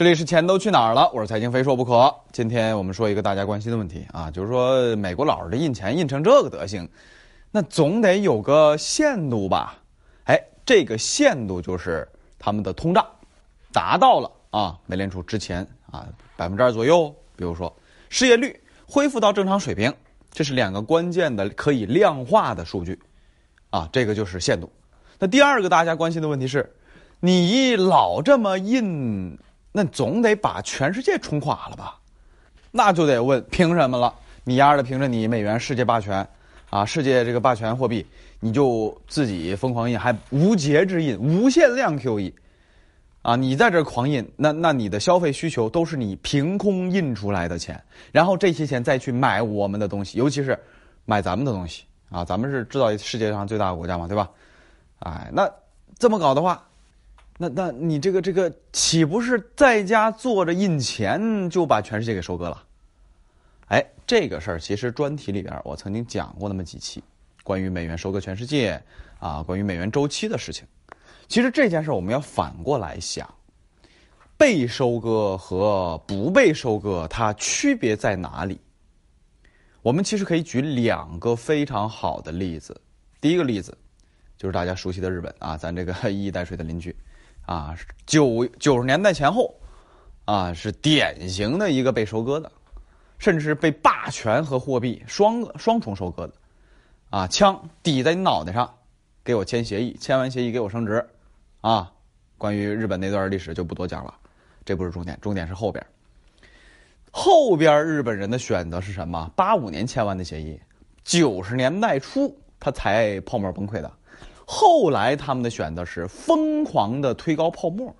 这里是钱都去哪儿了？我是财经非说不可。今天我们说一个大家关心的问题啊，就是说美国佬的印钱印成这个德行，那总得有个限度吧？哎，这个限度就是他们的通胀达到了啊，美联储之前啊百分之二左右，比如说失业率恢复到正常水平，这是两个关键的可以量化的数据啊，这个就是限度。那第二个大家关心的问题是，你老这么印。那总得把全世界冲垮了吧？那就得问凭什么了？你丫的凭着你美元世界霸权，啊，世界这个霸权货币，你就自己疯狂印，还无节制印，无限量 QE，啊，你在这狂印，那那你的消费需求都是你凭空印出来的钱，然后这些钱再去买我们的东西，尤其是买咱们的东西啊，咱们是制造世界上最大的国家嘛，对吧？哎，那这么搞的话。那那你这个这个岂不是在家坐着印钱就把全世界给收割了？哎，这个事儿其实专题里边我曾经讲过那么几期，关于美元收割全世界啊，关于美元周期的事情。其实这件事我们要反过来想，被收割和不被收割它区别在哪里？我们其实可以举两个非常好的例子。第一个例子就是大家熟悉的日本啊，咱这个 一衣带水的邻居。啊，九九十年代前后，啊，是典型的一个被收割的，甚至是被霸权和货币双双重收割的，啊，枪抵在你脑袋上，给我签协议，签完协议给我升职，啊，关于日本那段历史就不多讲了，这不是重点，重点是后边，后边日本人的选择是什么？八五年签完的协议，九十年代初他才泡沫崩溃的。后来他们的选择是疯狂的推高泡沫，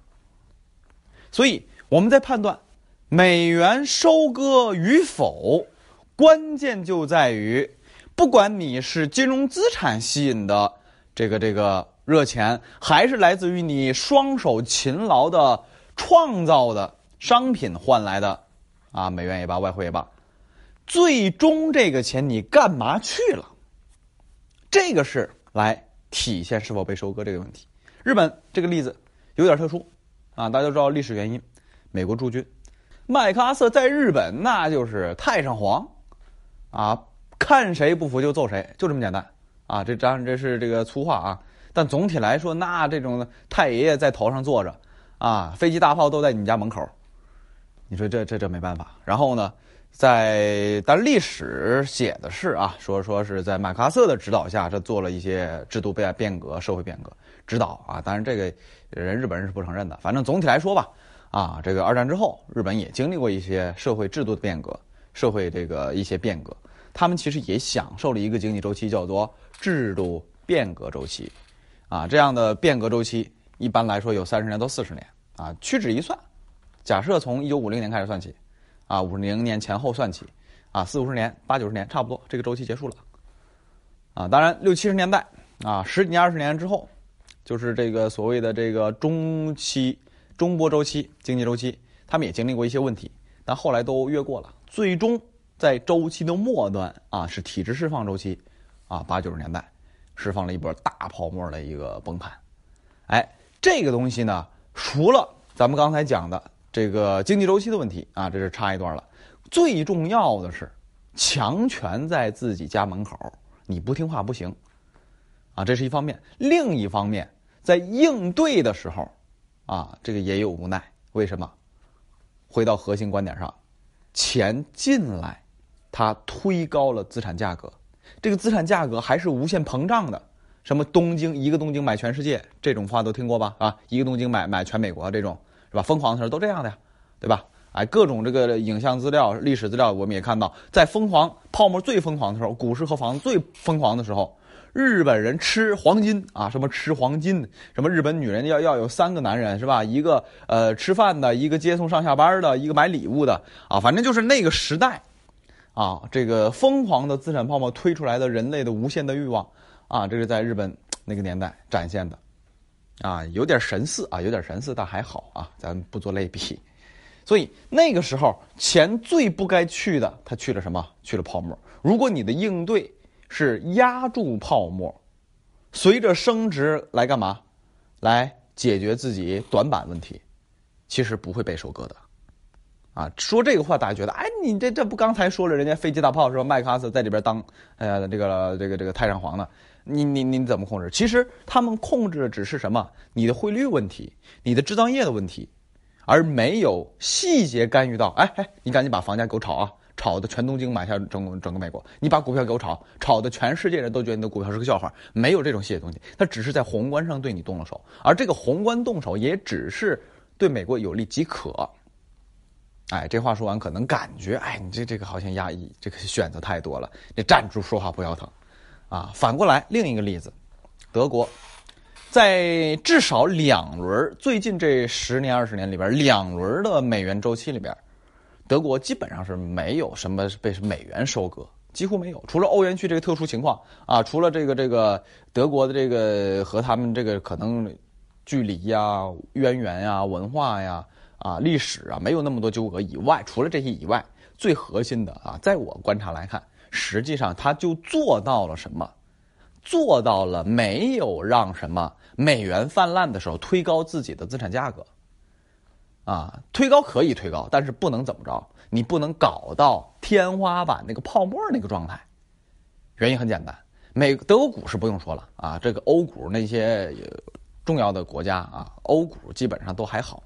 所以我们在判断美元收割与否，关键就在于，不管你是金融资产吸引的这个这个热钱，还是来自于你双手勤劳的创造的商品换来的，啊，美元也罢，外汇也罢，最终这个钱你干嘛去了？这个是来。体现是否被收割这个问题，日本这个例子有点特殊，啊，大家都知道历史原因，美国驻军，麦克阿瑟在日本那就是太上皇，啊，看谁不服就揍谁，就这么简单，啊，这当然这是这个粗话啊，但总体来说，那这种太爷爷在头上坐着，啊，飞机大炮都在你家门口，你说这这这没办法，然后呢？在但历史写的是啊，说说是在麦克阿瑟的指导下，这做了一些制度变变革、社会变革指导啊。当然，这个人日本人是不承认的。反正总体来说吧，啊，这个二战之后，日本也经历过一些社会制度的变革、社会这个一些变革。他们其实也享受了一个经济周期，叫做制度变革周期。啊，这样的变革周期一般来说有三十年到四十年啊。屈指一算，假设从一九五零年开始算起。啊，五零年前后算起，啊，四五十年、八九十年，差不多这个周期结束了。啊，当然六七十年代啊，十几年、二十年之后，就是这个所谓的这个中期、中波周期经济周期，他们也经历过一些问题，但后来都越过了。最终在周期的末端啊，是体制释放周期，啊，八九十年代释放了一波大泡沫的一个崩盘。哎，这个东西呢，除了咱们刚才讲的。这个经济周期的问题啊，这是插一段了。最重要的是，强权在自己家门口，你不听话不行，啊，这是一方面。另一方面，在应对的时候，啊，这个也有无奈。为什么？回到核心观点上，钱进来，它推高了资产价格，这个资产价格还是无限膨胀的。什么东京一个东京买全世界这种话都听过吧？啊，一个东京买买全美国这种。是吧？疯狂的时候都这样的呀，对吧？哎，各种这个影像资料、历史资料，我们也看到，在疯狂泡沫最疯狂的时候，股市和房子最疯狂的时候，日本人吃黄金啊，什么吃黄金，什么日本女人要要有三个男人是吧？一个呃吃饭的，一个接送上下班的，一个买礼物的啊，反正就是那个时代，啊，这个疯狂的资产泡沫推出来的人类的无限的欲望啊，这是在日本那个年代展现的。啊，有点神似啊，有点神似，但还好啊，咱不做类比。所以那个时候，钱最不该去的，他去了什么？去了泡沫。如果你的应对是压住泡沫，随着升值来干嘛？来解决自己短板问题，其实不会被收割的。啊，说这个话大家觉得，哎，你这这不刚才说了，人家飞机大炮是吧？麦克阿瑟在里边当，呃，这个这个这个太上皇呢？你你你怎么控制？其实他们控制的只是什么？你的汇率问题，你的制造业的问题，而没有细节干预到。哎哎，你赶紧把房价给我炒啊，炒的全东京买下整整个美国。你把股票给我炒，炒的全世界人都觉得你的股票是个笑话。没有这种细节东西，他只是在宏观上对你动了手，而这个宏观动手也只是对美国有利即可。哎，这话说完，可能感觉，哎，你这这个好像压抑，这个选择太多了，你站住说话不腰疼，啊，反过来另一个例子，德国，在至少两轮最近这十年二十年里边，两轮的美元周期里边，德国基本上是没有什么被美元收割，几乎没有，除了欧元区这个特殊情况啊，除了这个这个德国的这个和他们这个可能距离呀、渊源呀、文化呀。啊，历史啊，没有那么多纠葛以外，除了这些以外，最核心的啊，在我观察来看，实际上他就做到了什么？做到了没有让什么美元泛滥的时候推高自己的资产价格。啊，推高可以推高，但是不能怎么着，你不能搞到天花板那个泡沫那个状态。原因很简单，美德国股市不用说了啊，这个欧股那些重要的国家啊，欧股基本上都还好。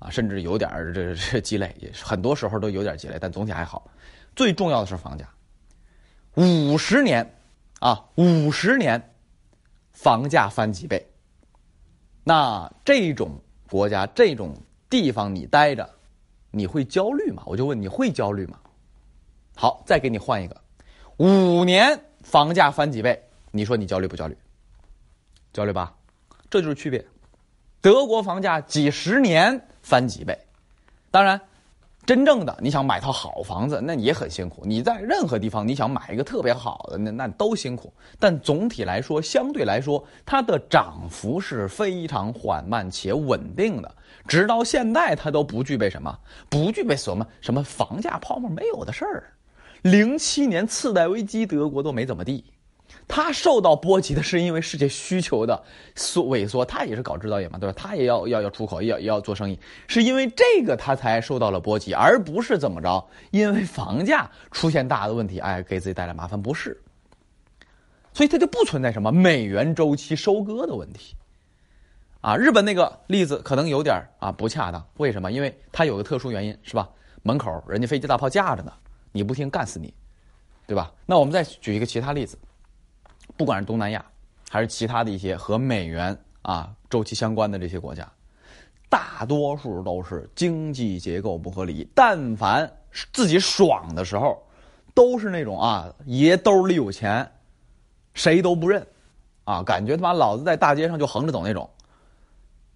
啊，甚至有点这这积累，也很多时候都有点积累，但总体还好。最重要的是房价，五十年，啊，五十年，房价翻几倍。那这种国家、这种地方你待着，你会焦虑吗？我就问你会焦虑吗？好，再给你换一个，五年房价翻几倍，你说你焦虑不焦虑？焦虑吧，这就是区别。德国房价几十年。翻几倍，当然，真正的你想买套好房子，那也很辛苦。你在任何地方，你想买一个特别好的，那那都辛苦。但总体来说，相对来说，它的涨幅是非常缓慢且稳定的。直到现在，它都不具备什么，不具备什么什么房价泡沫没有的事儿。零七年次贷危机，德国都没怎么地。他受到波及的是因为世界需求的缩萎缩，他也是搞制造业嘛，对吧？他也要要要出口，要要做生意，是因为这个他才受到了波及，而不是怎么着，因为房价出现大的问题，哎，给自己带来麻烦，不是。所以它就不存在什么美元周期收割的问题，啊，日本那个例子可能有点啊不恰当，为什么？因为它有个特殊原因，是吧？门口人家飞机大炮架着呢，你不听干死你，对吧？那我们再举一个其他例子。不管是东南亚，还是其他的一些和美元啊周期相关的这些国家，大多数都是经济结构不合理。但凡自己爽的时候，都是那种啊爷兜里有钱，谁都不认，啊感觉他妈老子在大街上就横着走那种。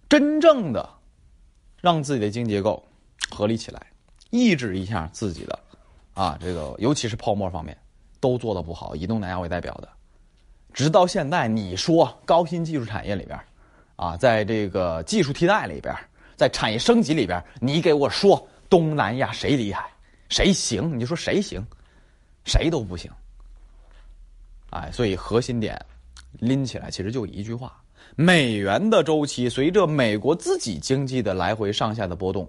真正的让自己的经济结构合理起来，抑制一下自己的啊这个尤其是泡沫方面都做的不好，以东南亚为代表的。直到现在，你说高新技术产业里边，啊，在这个技术替代里边，在产业升级里边，你给我说东南亚谁厉害，谁行？你说谁行？谁都不行。哎，所以核心点拎起来，其实就一句话：美元的周期随着美国自己经济的来回上下的波动，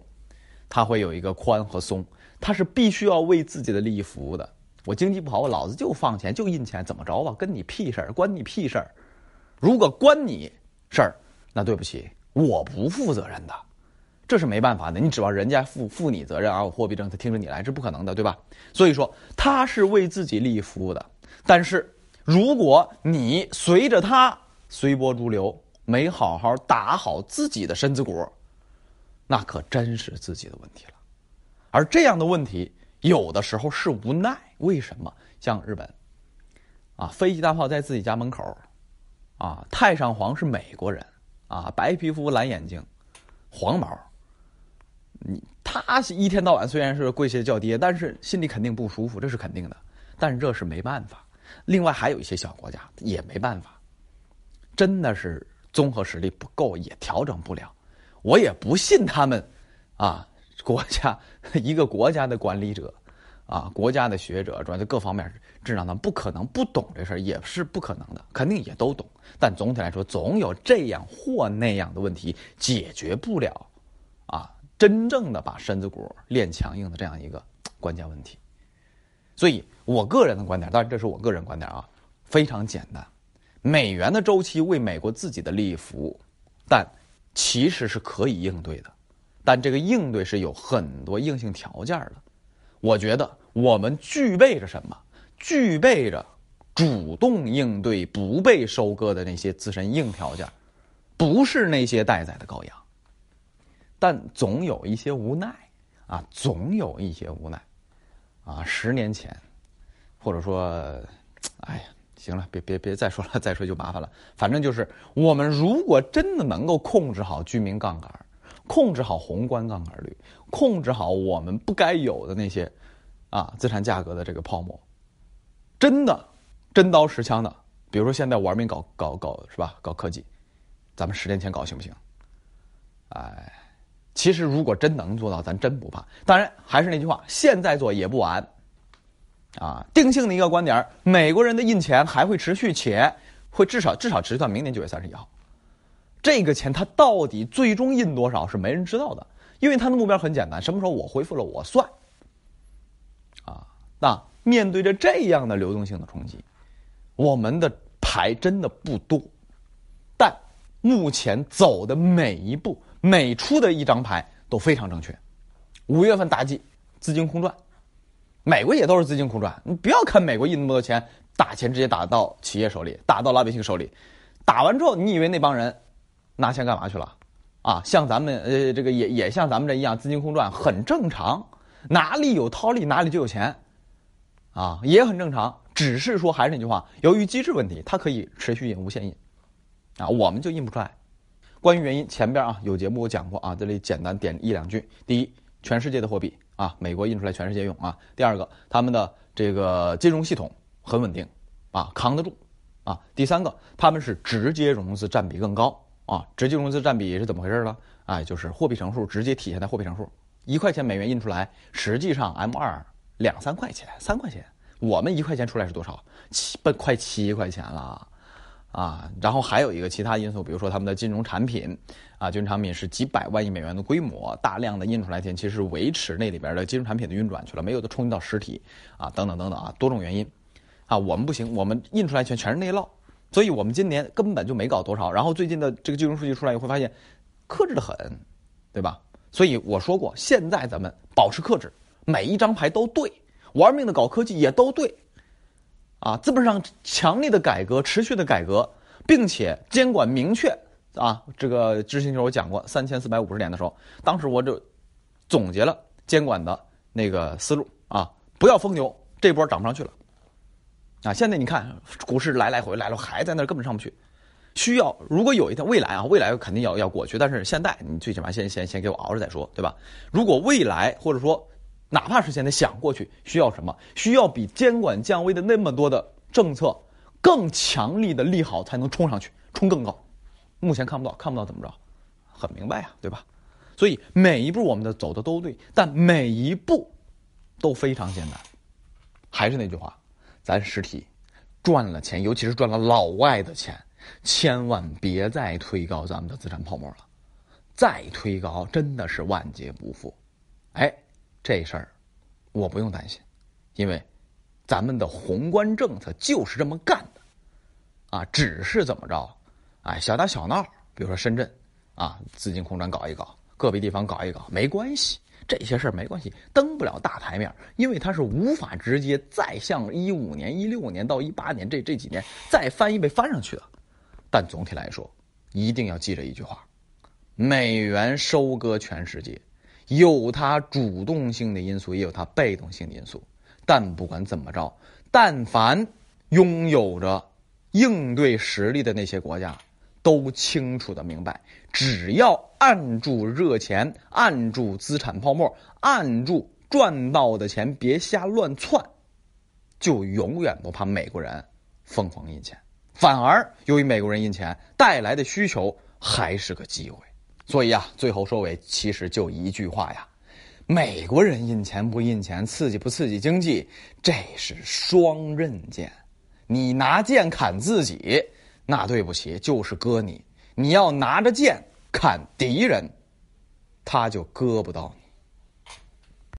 它会有一个宽和松，它是必须要为自己的利益服务的。我经济不好，我老子就放钱就印钱，怎么着吧？跟你屁事儿，关你屁事儿。如果关你事儿，那对不起，我不负责任的，这是没办法的。你指望人家负负你责任啊？我货币政策听着你来，是不可能的，对吧？所以说他是为自己利益服务的。但是如果你随着他随波逐流，没好好打好自己的身子骨，那可真是自己的问题了。而这样的问题。有的时候是无奈，为什么？像日本，啊，飞机大炮在自己家门口，啊，太上皇是美国人，啊，白皮肤蓝眼睛，黄毛，你他一天到晚虽然是跪下叫爹，但是心里肯定不舒服，这是肯定的。但是这是没办法。另外还有一些小国家也没办法，真的是综合实力不够，也调整不了。我也不信他们，啊。国家 一个国家的管理者，啊，国家的学者，主要在各方面质量上不可能不懂这事儿，也是不可能的，肯定也都懂。但总体来说，总有这样或那样的问题解决不了，啊，真正的把身子骨练强硬的这样一个关键问题。所以我个人的观点，当然这是我个人观点啊，非常简单。美元的周期为美国自己的利益服务，但其实是可以应对的，但这个应对是有很多硬性条件的。我觉得我们具备着什么？具备着主动应对不被收割的那些自身硬条件，不是那些待宰的羔羊。但总有一些无奈啊，总有一些无奈啊。十年前，或者说，哎呀。行了，别别别再说了，再说就麻烦了。反正就是，我们如果真的能够控制好居民杠杆，控制好宏观杠杆率，控制好我们不该有的那些啊资产价格的这个泡沫，真的真刀实枪的，比如说现在玩命搞搞搞是吧？搞科技，咱们十年前搞行不行？哎，其实如果真能做到，咱真不怕。当然还是那句话，现在做也不晚。啊，定性的一个观点美国人的印钱还会持续，且会至少至少持续到明年九月三十一号。这个钱它到底最终印多少是没人知道的，因为它的目标很简单：什么时候我恢复了我算。啊，那面对着这样的流动性的冲击，我们的牌真的不多，但目前走的每一步、每出的一张牌都非常正确。五月份大季资金空转。美国也都是资金空转，你不要看美国印那么多钱，打钱直接打到企业手里，打到老百姓手里，打完之后，你以为那帮人拿钱干嘛去了？啊，像咱们呃这个也也像咱们这一样，资金空转很正常，哪里有套利哪里就有钱，啊，也很正常。只是说还是那句话，由于机制问题，它可以持续印、无限印，啊，我们就印不出来。关于原因，前边啊有节目我讲过啊，这里简单点一两句。第一，全世界的货币。啊，美国印出来全世界用啊。第二个，他们的这个金融系统很稳定，啊，扛得住，啊。第三个，他们是直接融资占比更高，啊，直接融资占比是怎么回事呢？哎，就是货币乘数直接体现在货币乘数，一块钱美元印出来，实际上 M 二两三块钱，三块钱，我们一块钱出来是多少？七，奔快七块钱了。啊，然后还有一个其他因素，比如说他们的金融产品，啊，金融产品是几百万亿美元的规模，大量的印出来钱，其实维持那里边的金融产品的运转去了，没有的冲击到实体，啊，等等等等啊，多种原因，啊，我们不行，我们印出来钱全是内涝，所以我们今年根本就没搞多少，然后最近的这个金融数据出来以后，会发现克制的很，对吧？所以我说过，现在咱们保持克制，每一张牌都对，玩命的搞科技也都对。啊，资本市场强烈的改革，持续的改革，并且监管明确啊，这个知行球我讲过，三千四百五十点的时候，当时我就总结了监管的那个思路啊，不要疯牛，这波涨不上去了。啊，现在你看股市来来回来了，还在那儿根本上不去，需要如果有一天未来啊，未来肯定要要过去，但是现在你最起码先先先给我熬着再说，对吧？如果未来或者说。哪怕是现在想过去，需要什么？需要比监管降维的那么多的政策更强力的利好才能冲上去，冲更高。目前看不到，看不到怎么着？很明白呀，对吧？所以每一步我们的走的都对，但每一步都非常艰难。还是那句话，咱实体赚了钱，尤其是赚了老外的钱，千万别再推高咱们的资产泡沫了。再推高，真的是万劫不复。哎。这事儿，我不用担心，因为咱们的宏观政策就是这么干的，啊，只是怎么着，哎，小打小闹，比如说深圳，啊，资金空转搞一搞，个别地方搞一搞，没关系，这些事儿没关系，登不了大台面，因为它是无法直接再像一五年、一六年到一八年这这几年再翻一倍翻上去的。但总体来说，一定要记着一句话：美元收割全世界。有它主动性的因素，也有它被动性的因素。但不管怎么着，但凡拥有着应对实力的那些国家，都清楚的明白，只要按住热钱，按住资产泡沫，按住赚到的钱，别瞎乱窜，就永远不怕美国人疯狂印钱。反而，由于美国人印钱带来的需求，还是个机会。所以啊，最后收尾其实就一句话呀：美国人印钱不印钱，刺激不刺激经济，这是双刃剑。你拿剑砍自己，那对不起，就是割你；你要拿着剑砍敌人，他就割不到你。